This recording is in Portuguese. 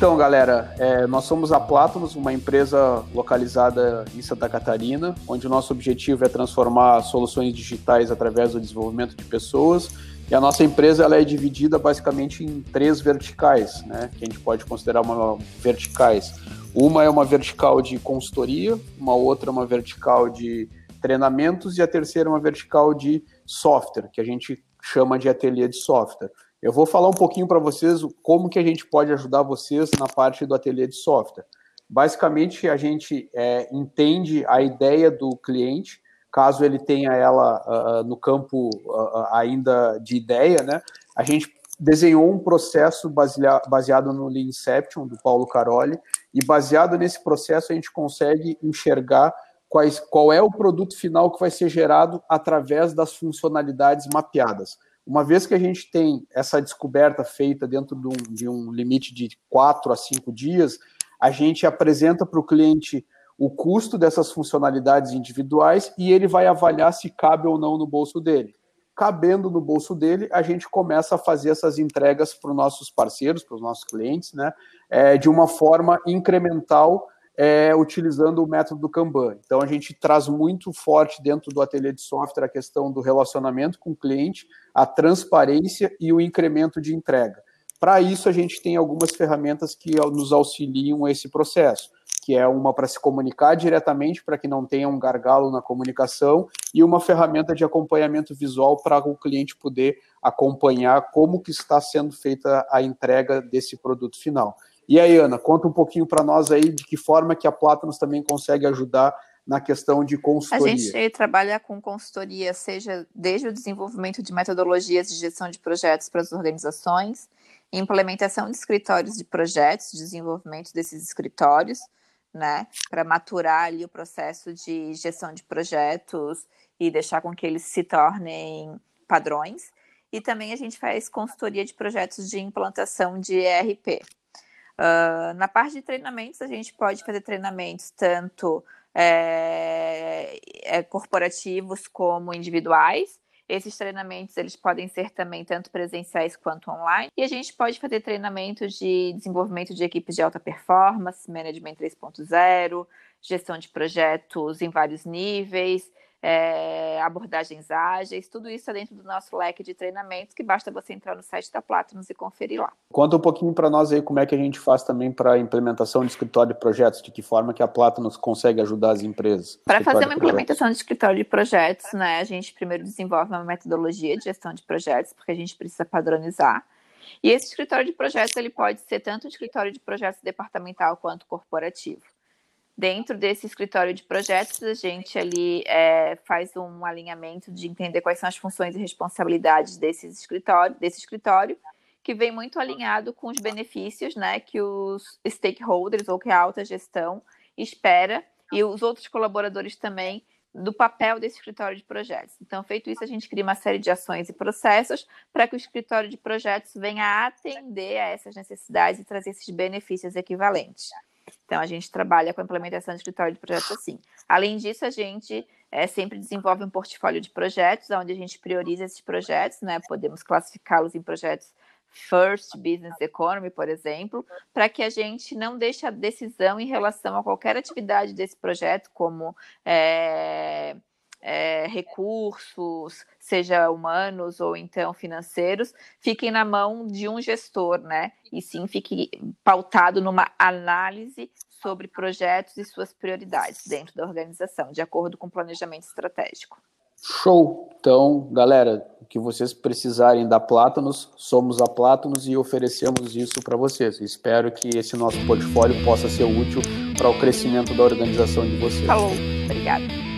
Então, galera, é, nós somos a Platinus, uma empresa localizada em Santa Catarina, onde o nosso objetivo é transformar soluções digitais através do desenvolvimento de pessoas. E a nossa empresa ela é dividida basicamente em três verticais, né, que a gente pode considerar uma verticais. Uma é uma vertical de consultoria, uma outra é uma vertical de treinamentos e a terceira é uma vertical de software, que a gente chama de ateliê de software. Eu vou falar um pouquinho para vocês como que a gente pode ajudar vocês na parte do ateliê de software. Basicamente, a gente é, entende a ideia do cliente, caso ele tenha ela uh, no campo uh, ainda de ideia, né? A gente desenhou um processo baseado no Lean Inception, do Paulo Caroli, e baseado nesse processo a gente consegue enxergar quais, qual é o produto final que vai ser gerado através das funcionalidades mapeadas. Uma vez que a gente tem essa descoberta feita dentro de um, de um limite de quatro a cinco dias, a gente apresenta para o cliente o custo dessas funcionalidades individuais e ele vai avaliar se cabe ou não no bolso dele. Cabendo no bolso dele, a gente começa a fazer essas entregas para os nossos parceiros, para os nossos clientes, né, é, de uma forma incremental é, utilizando o método do Kanban. Então, a gente traz muito forte dentro do ateliê de software a questão do relacionamento com o cliente, a transparência e o incremento de entrega. Para isso, a gente tem algumas ferramentas que nos auxiliam esse processo, que é uma para se comunicar diretamente, para que não tenha um gargalo na comunicação, e uma ferramenta de acompanhamento visual para o cliente poder acompanhar como que está sendo feita a entrega desse produto final. E aí, Ana, conta um pouquinho para nós aí de que forma que a Platinus também consegue ajudar na questão de consultoria. A gente trabalha com consultoria, seja desde o desenvolvimento de metodologias de gestão de projetos para as organizações, implementação de escritórios de projetos, desenvolvimento desses escritórios, né, para maturar ali o processo de gestão de projetos e deixar com que eles se tornem padrões. E também a gente faz consultoria de projetos de implantação de ERP. Uh, na parte de treinamentos, a gente pode fazer treinamentos tanto é, é, corporativos como individuais. Esses treinamentos eles podem ser também tanto presenciais quanto online. E a gente pode fazer treinamentos de desenvolvimento de equipes de alta performance, management 3.0, gestão de projetos em vários níveis, é, abordagens ágeis, tudo isso é dentro do nosso leque de treinamentos, que basta você entrar no site da Platinus e conferir lá. Conta um pouquinho para nós aí como é que a gente faz também para a implementação de escritório de projetos, de que forma que a Platinus consegue ajudar as empresas. Para fazer uma implementação de escritório de projetos, né, a gente primeiro desenvolve uma metodologia de gestão de projetos, porque a gente precisa padronizar. E esse escritório de projetos ele pode ser tanto escritório de projetos departamental quanto corporativo. Dentro desse escritório de projetos, a gente ali é, faz um alinhamento de entender quais são as funções e responsabilidades desse escritório, desse escritório, que vem muito alinhado com os benefícios né, que os stakeholders ou que a alta gestão espera e os outros colaboradores também do papel desse escritório de projetos. Então, feito isso, a gente cria uma série de ações e processos para que o escritório de projetos venha atender a essas necessidades e trazer esses benefícios equivalentes. Então, a gente trabalha com a implementação de escritório de projetos assim. Além disso, a gente é, sempre desenvolve um portfólio de projetos, onde a gente prioriza esses projetos, né? Podemos classificá-los em projetos First Business Economy, por exemplo, para que a gente não deixe a decisão em relação a qualquer atividade desse projeto, como é, é, recursos, seja humanos ou então financeiros, fiquem na mão de um gestor, né? E sim fique pautado numa análise sobre projetos e suas prioridades dentro da organização, de acordo com o planejamento estratégico. Show! Então, galera, o que vocês precisarem da Plátanos, somos a Plátanos e oferecemos isso para vocês. Espero que esse nosso portfólio possa ser útil para o crescimento da organização de vocês. Falou, obrigada.